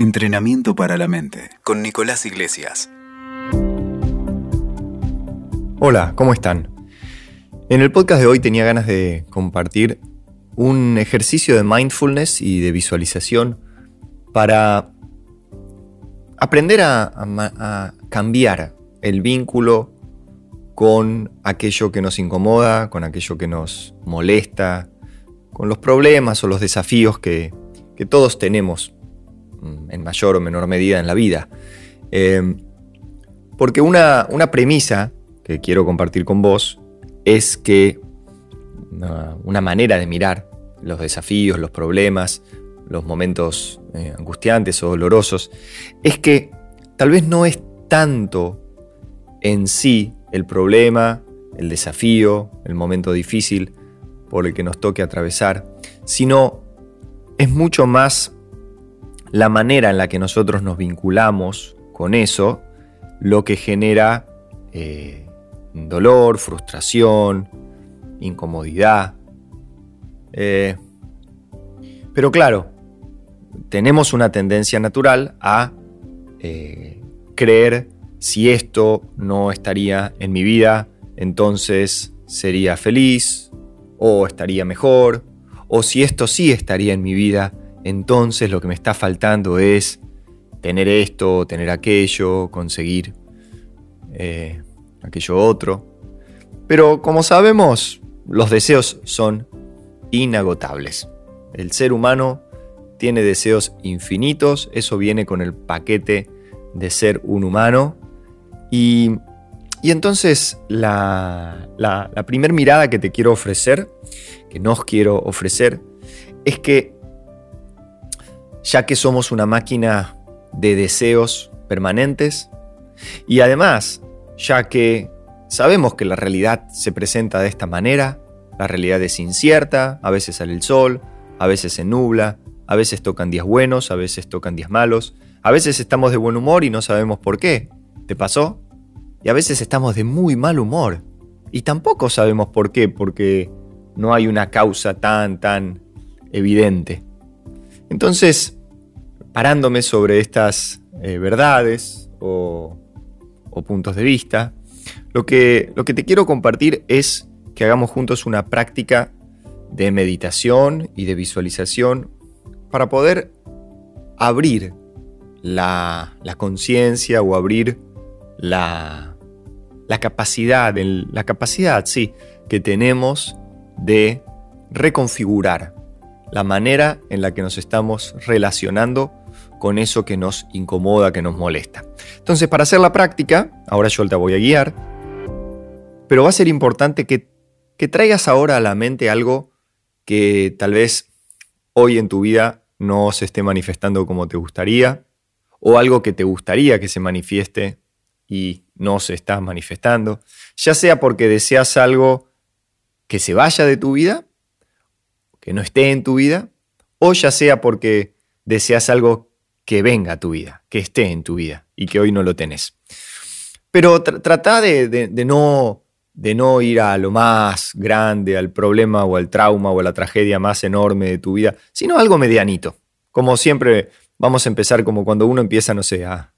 Entrenamiento para la mente con Nicolás Iglesias. Hola, ¿cómo están? En el podcast de hoy tenía ganas de compartir un ejercicio de mindfulness y de visualización para aprender a, cambiar el vínculo con aquello que nos incomoda, con aquello que nos molesta, con los problemas o los desafíos que, todos tenemos en mayor o menor medida en la vida. Eh, porque una, premisa que quiero compartir con vos es que una, manera de mirar los desafíos, los problemas, los momentos eh, angustiantes o dolorosos, es que tal vez no es tanto en sí el problema, el desafío, el momento difícil por el que nos toque atravesar, sino es mucho más la manera en la que nosotros nos vinculamos con eso, lo que genera eh, dolor, frustración, incomodidad. Eh, pero claro, tenemos una tendencia natural a eh, creer si esto no estaría en mi vida, entonces sería feliz o estaría mejor, o si esto sí estaría en mi vida, entonces lo que me está faltando es tener esto, tener aquello, conseguir eh, aquello otro. Pero como sabemos, los deseos son inagotables. El ser humano tiene deseos infinitos, eso viene con el paquete de ser un humano. Y, entonces la, la, la primera mirada que te quiero ofrecer, que nos quiero ofrecer, es que ya que somos una máquina de deseos permanentes y además, ya que sabemos que la realidad se presenta de esta manera, la realidad es incierta, a veces sale el sol, a veces se nubla, a veces tocan días buenos, a veces tocan días malos, a veces estamos de buen humor y no sabemos por qué. ¿Te pasó? Y a veces estamos de muy mal humor y tampoco sabemos por qué, porque no hay una causa tan, tan evidente. Entonces, parándome sobre estas eh, verdades o, puntos de vista, lo que, lo que te quiero compartir es que hagamos juntos una práctica de meditación y de visualización para poder abrir la, conciencia o abrir la, la capacidad, la capacidad, sí, que tenemos de reconfigurar la manera en la que nos estamos relacionando con eso que nos incomoda, que nos molesta. Entonces, para hacer la práctica, ahora yo te voy a guiar, pero va a ser importante que, que traigas ahora a la mente algo que tal vez hoy en tu vida no se esté manifestando como te gustaría, o algo que te gustaría que se manifieste y no se está manifestando, ya sea porque deseas algo que se vaya de tu vida, que no esté en tu vida, o ya sea porque deseas algo que venga a tu vida, que esté en tu vida y que hoy no lo tenés. Pero trata de, no, de no ir a lo más grande, al problema o al trauma o a la tragedia más enorme de tu vida, sino algo medianito. Como siempre, vamos a empezar como cuando uno empieza, no sé, a,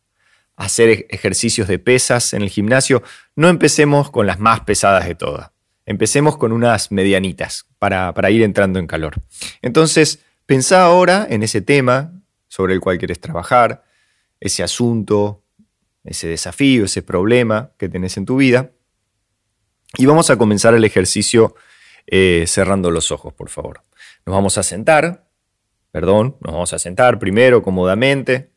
hacer ejercicios de pesas en el gimnasio, no empecemos con las más pesadas de todas. Empecemos con unas medianitas para, ir entrando en calor. Entonces, pensá ahora en ese tema sobre el cual quieres trabajar, ese asunto, ese desafío, ese problema que tenés en tu vida. Y vamos a comenzar el ejercicio eh, cerrando los ojos, por favor. Nos vamos a sentar, perdón, nos vamos a sentar primero cómodamente.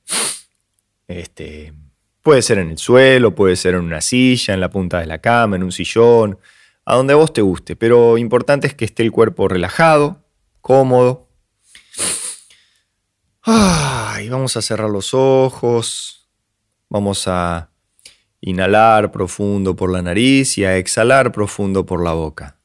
Este, puede ser en el suelo, puede ser en una silla, en la punta de la cama, en un sillón, a donde a vos te guste, pero importante es que esté el cuerpo relajado, cómodo. y vamos a cerrar los ojos, vamos a inhalar profundo por la nariz y a exhalar profundo por la boca.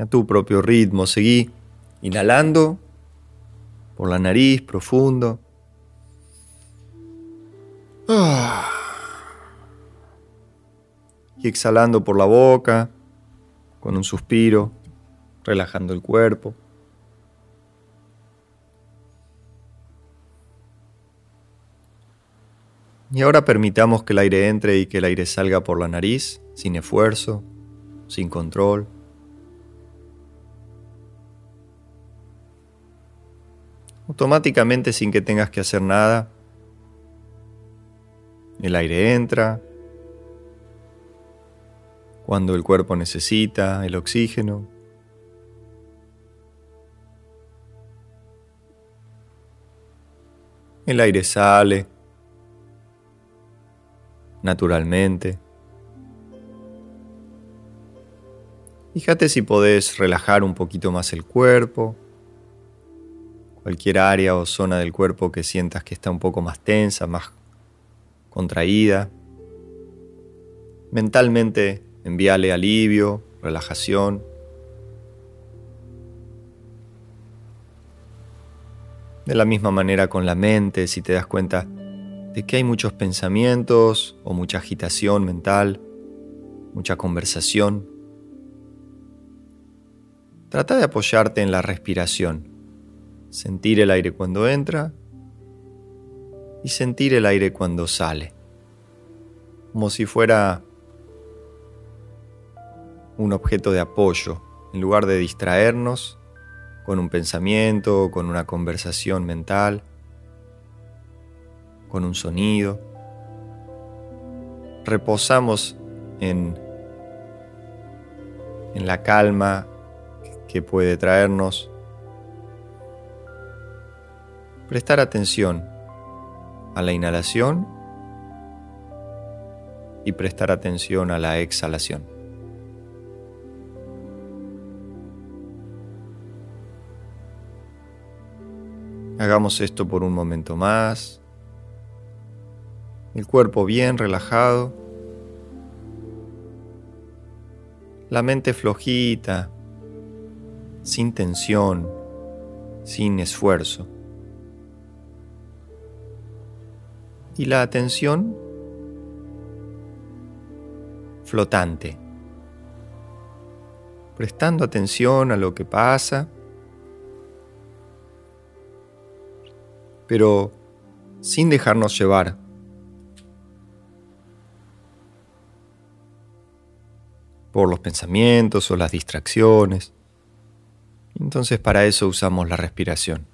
A tu propio ritmo. Seguí inhalando por la nariz profundo. Ah. y exhalando por la boca, con un suspiro, relajando el cuerpo. Y ahora permitamos que el aire entre y que el aire salga por la nariz, sin esfuerzo, sin control. Automáticamente sin que tengas que hacer nada, el aire entra cuando el cuerpo necesita el oxígeno. El aire sale naturalmente. Fíjate si podés relajar un poquito más el cuerpo, cualquier área o zona del cuerpo que sientas que está un poco más tensa, más contraída. Mentalmente envíale alivio, relajación. De la misma manera con la mente, si te das cuenta de que hay muchos pensamientos o mucha agitación mental, mucha conversación, trata de apoyarte en la respiración, sentir el aire cuando entra y sentir el aire cuando sale, como si fuera un objeto de apoyo, en lugar de distraernos con un pensamiento, con una conversación mental, con un sonido. Reposamos en, en la calma que puede traernos. Prestar atención a la inhalación y prestar atención a la exhalación. Hagamos esto por un momento más. El cuerpo bien relajado. La mente flojita, sin tensión, sin esfuerzo. Y la atención flotante, prestando atención a lo que pasa, pero sin dejarnos llevar. por los pensamientos o las distracciones. Entonces para eso usamos la respiración,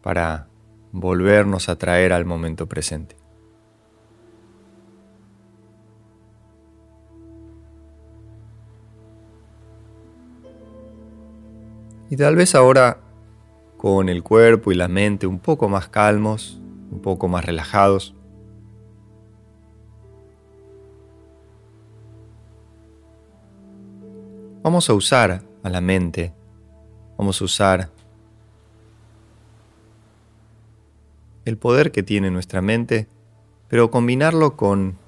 para volvernos a traer al momento presente. Y tal vez ahora con el cuerpo y la mente un poco más calmos, un poco más relajados, vamos a usar a la mente, vamos a usar el poder que tiene nuestra mente, pero combinarlo con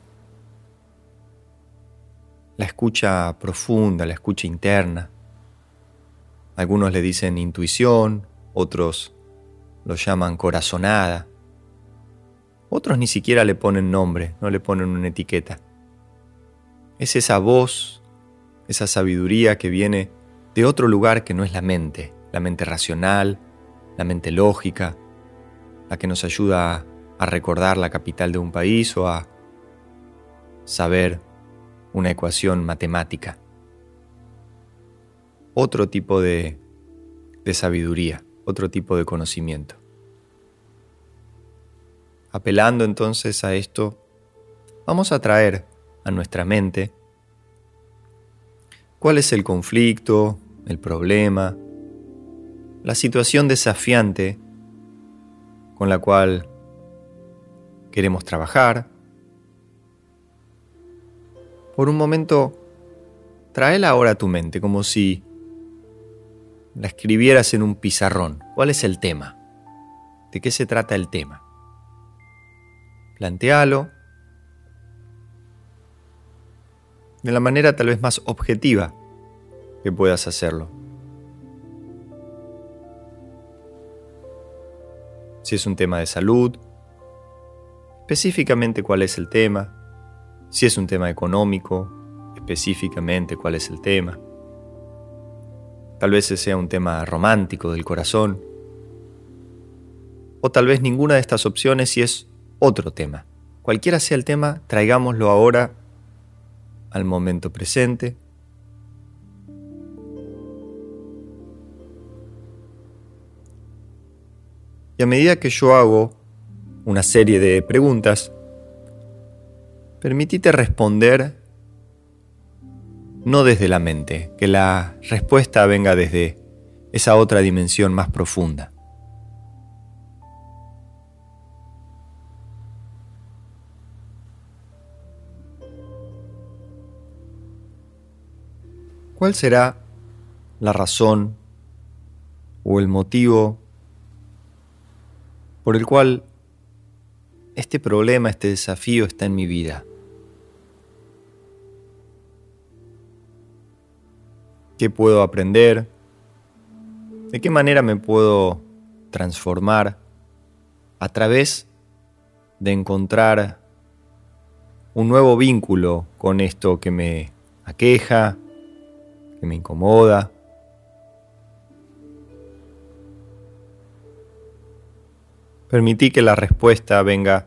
la escucha profunda, la escucha interna. Algunos le dicen intuición, otros lo llaman corazonada, otros ni siquiera le ponen nombre, no le ponen una etiqueta. Es esa voz, esa sabiduría que viene de otro lugar que no es la mente, la mente racional, la mente lógica, la que nos ayuda a recordar la capital de un país o a saber una ecuación matemática. Otro tipo de, de sabiduría, otro tipo de conocimiento. Apelando entonces a esto, vamos a traer a nuestra mente cuál es el conflicto, el problema, la situación desafiante con la cual queremos trabajar. Por un momento, tráela ahora a tu mente como si la escribieras en un pizarrón. ¿Cuál es el tema? ¿De qué se trata el tema? Plantealo de la manera tal vez más objetiva que puedas hacerlo. Si es un tema de salud, específicamente cuál es el tema, si es un tema económico, específicamente cuál es el tema. Tal vez sea un tema romántico del corazón. O tal vez ninguna de estas opciones si es otro tema. Cualquiera sea el tema, traigámoslo ahora al momento presente. Y a medida que yo hago una serie de preguntas, permitite responder no desde la mente, que la respuesta venga desde esa otra dimensión más profunda. ¿Cuál será la razón o el motivo por el cual este problema, este desafío está en mi vida? ¿Qué puedo aprender? ¿De qué manera me puedo transformar a través de encontrar un nuevo vínculo con esto que me aqueja, que me incomoda. Permití que la respuesta venga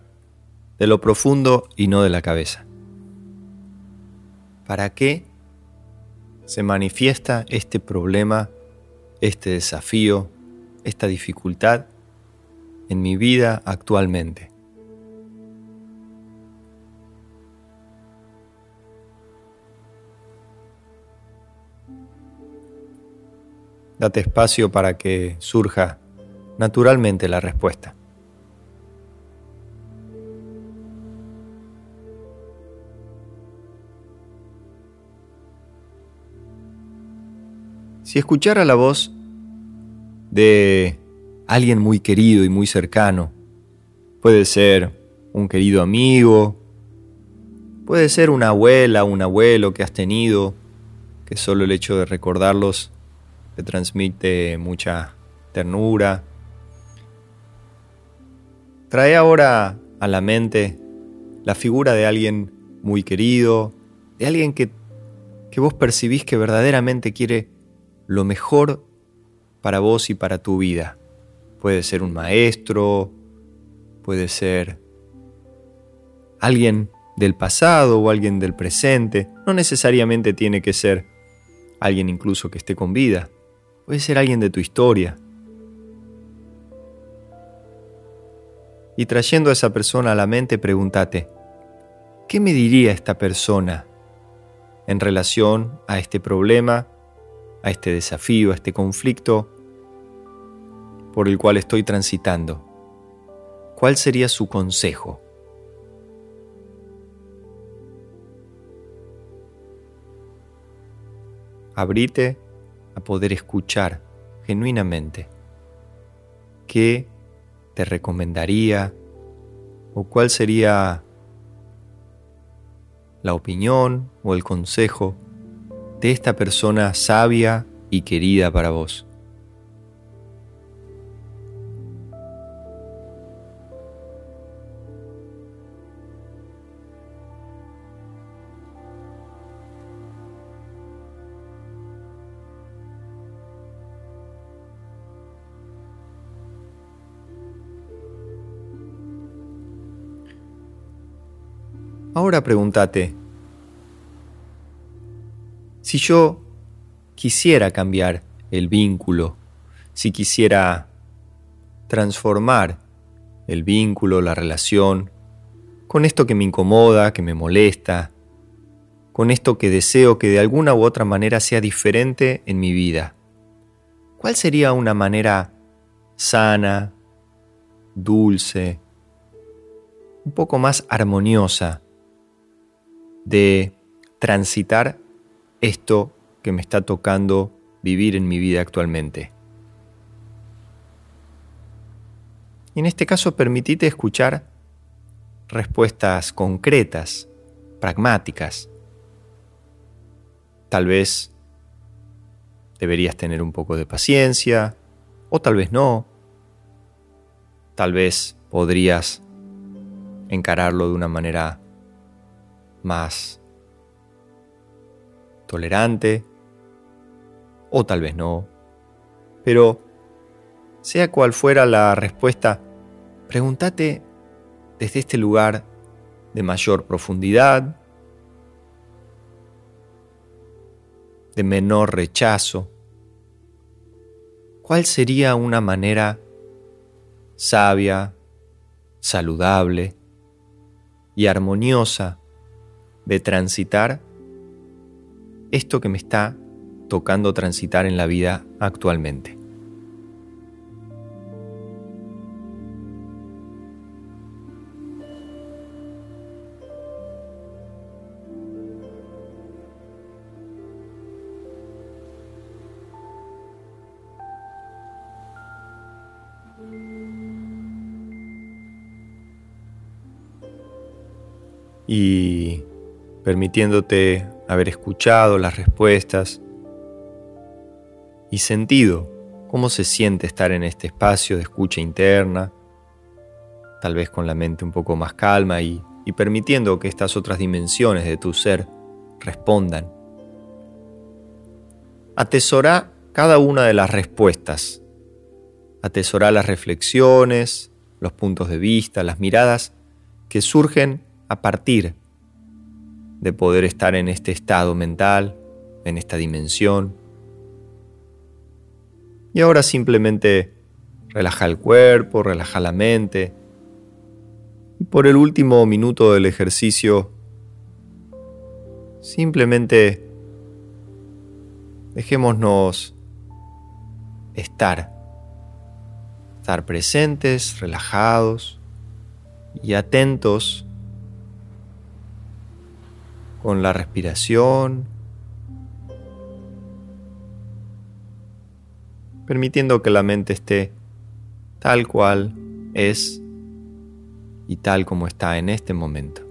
de lo profundo y no de la cabeza. ¿Para qué se manifiesta este problema, este desafío, esta dificultad en mi vida actualmente? Date espacio para que surja naturalmente la respuesta. Si escuchara la voz de alguien muy querido y muy cercano, puede ser un querido amigo, puede ser una abuela, un abuelo que has tenido, que solo el hecho de recordarlos te transmite mucha ternura. Trae ahora a la mente la figura de alguien muy querido, de alguien que, que vos percibís que verdaderamente quiere lo mejor para vos y para tu vida. Puede ser un maestro, puede ser alguien del pasado o alguien del presente. No necesariamente tiene que ser alguien incluso que esté con vida. Puede ser alguien de tu historia. Y trayendo a esa persona a la mente, pregúntate, ¿qué me diría esta persona en relación a este problema, a este desafío, a este conflicto por el cual estoy transitando? ¿Cuál sería su consejo? Abrite a poder escuchar genuinamente qué te recomendaría o cuál sería la opinión o el consejo de esta persona sabia y querida para vos. Ahora pregúntate, si yo quisiera cambiar el vínculo, si quisiera transformar el vínculo, la relación, con esto que me incomoda, que me molesta, con esto que deseo que de alguna u otra manera sea diferente en mi vida. ¿Cuál sería una manera sana, dulce, un poco más armoniosa de transitar esto que me está tocando vivir en mi vida actualmente. Y en este caso permitite escuchar respuestas concretas, pragmáticas. Tal vez deberías tener un poco de paciencia, o tal vez no. Tal vez podrías encararlo de una manera más tolerante, o tal vez no. Pero, sea cual fuera la respuesta, pregúntate desde este lugar de mayor profundidad, de menor rechazo, ¿cuál sería una manera sabia, saludable y armoniosa de transitar esto que me está tocando transitar en la vida actualmente. y permitiéndote haber escuchado las respuestas y sentido cómo se siente estar en este espacio de escucha interna, tal vez con la mente un poco más calma y, permitiendo que estas otras dimensiones de tu ser respondan. Atesora cada una de las respuestas. Atesora las reflexiones, los puntos de vista, las miradas que surgen a partir de poder estar en este estado mental, en esta dimensión. Y ahora simplemente relaja el cuerpo, relaja la mente. Y por el último minuto del ejercicio, simplemente dejémonos estar, estar presentes, relajados y atentos con la respiración, permitiendo que la mente esté tal cual es y tal como está en este momento.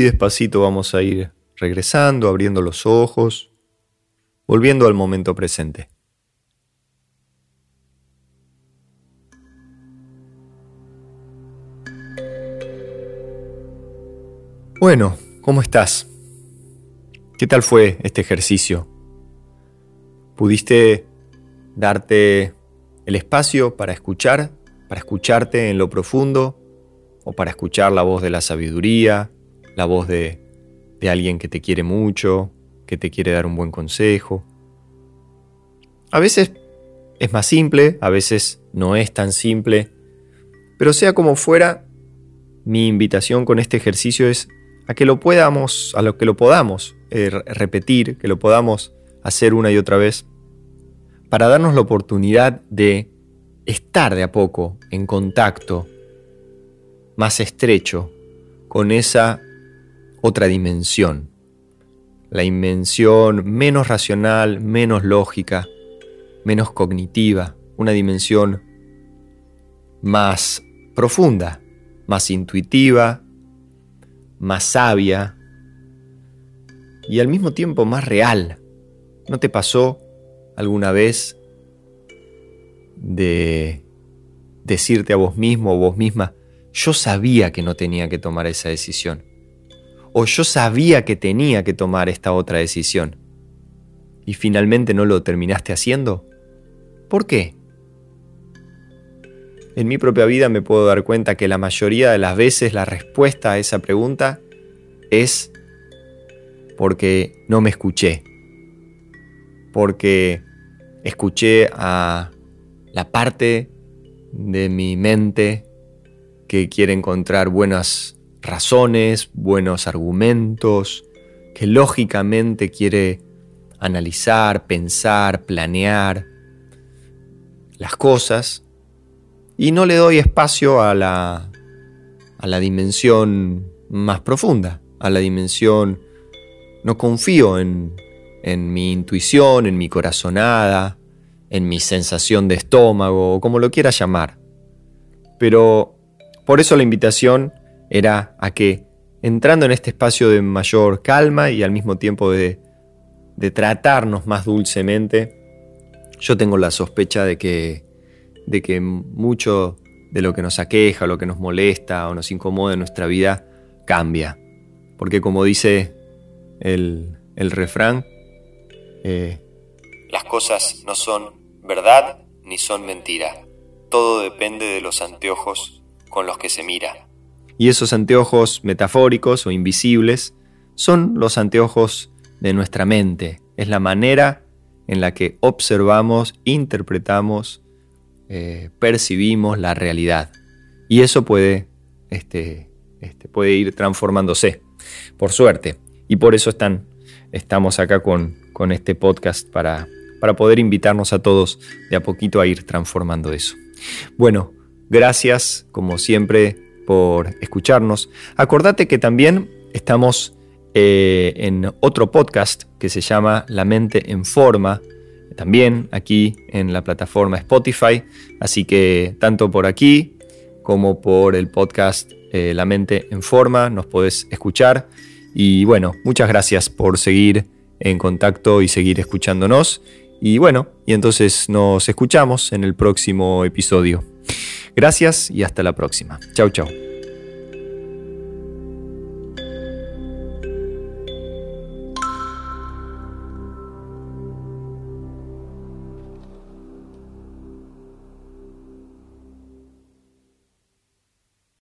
Y despacito vamos a ir regresando, abriendo los ojos, volviendo al momento presente. Bueno, ¿cómo estás? ¿Qué tal fue este ejercicio? ¿Pudiste darte el espacio para escuchar, para escucharte en lo profundo o para escuchar la voz de la sabiduría, la voz de, alguien que te quiere mucho, que te quiere dar un buen consejo. A veces es más simple, a veces no es tan simple, pero sea como fuera, mi invitación con este ejercicio es a que lo podamos, a lo que lo podamos eh, repetir, que lo podamos hacer una y otra vez, para darnos la oportunidad de estar de a poco en contacto más estrecho con esa otra dimensión. La dimensión menos racional, menos lógica, menos cognitiva, una dimensión más profunda, más intuitiva, más sabia y al mismo tiempo más real. ¿No te pasó alguna vez de decirte a vos mismo o vos misma, yo sabía que no tenía que tomar esa decisión? O yo sabía que tenía que tomar esta otra decisión y finalmente no lo terminaste haciendo? ¿Por qué? En mi propia vida me puedo dar cuenta que la mayoría de las veces la respuesta a esa pregunta es porque no me escuché, porque escuché a la parte de mi mente que quiere encontrar buenas razones, buenos argumentos, que lógicamente quiere analizar, pensar, planear. las cosas y no le doy espacio a la, a la dimensión más profunda, a la dimensión, no confío en, en mi intuición, en mi corazonada, en mi sensación de estómago, o como lo quieras llamar. Pero por eso la invitación era a que, entrando en este espacio de mayor calma y al mismo tiempo de, tratarnos más dulcemente, yo tengo la sospecha de que, de que mucho de lo que nos aqueja, lo que nos molesta o nos incomoda en nuestra vida cambia. Porque como dice el, el refrán, eh, las cosas no son verdad ni son mentira. Todo depende de los anteojos con los que se mira. Y esos anteojos metafóricos o invisibles son los anteojos de nuestra mente. Es la manera en la que observamos, interpretamos, eh, percibimos la realidad. Y eso puede, este, este, puede ir transformándose, por suerte. Y por eso están, estamos acá con, con este podcast para, para poder invitarnos a todos de a poquito a ir transformando eso. Bueno, gracias como siempre por escucharnos. Acordate que también estamos eh, en otro podcast que se llama La mente en forma, también aquí en la plataforma Spotify, así que tanto por aquí como por el podcast eh, La mente en forma nos podés escuchar y bueno, muchas gracias por seguir en contacto y seguir escuchándonos y bueno, y entonces nos escuchamos en el próximo episodio. Gracias y hasta la próxima. Chau, chau.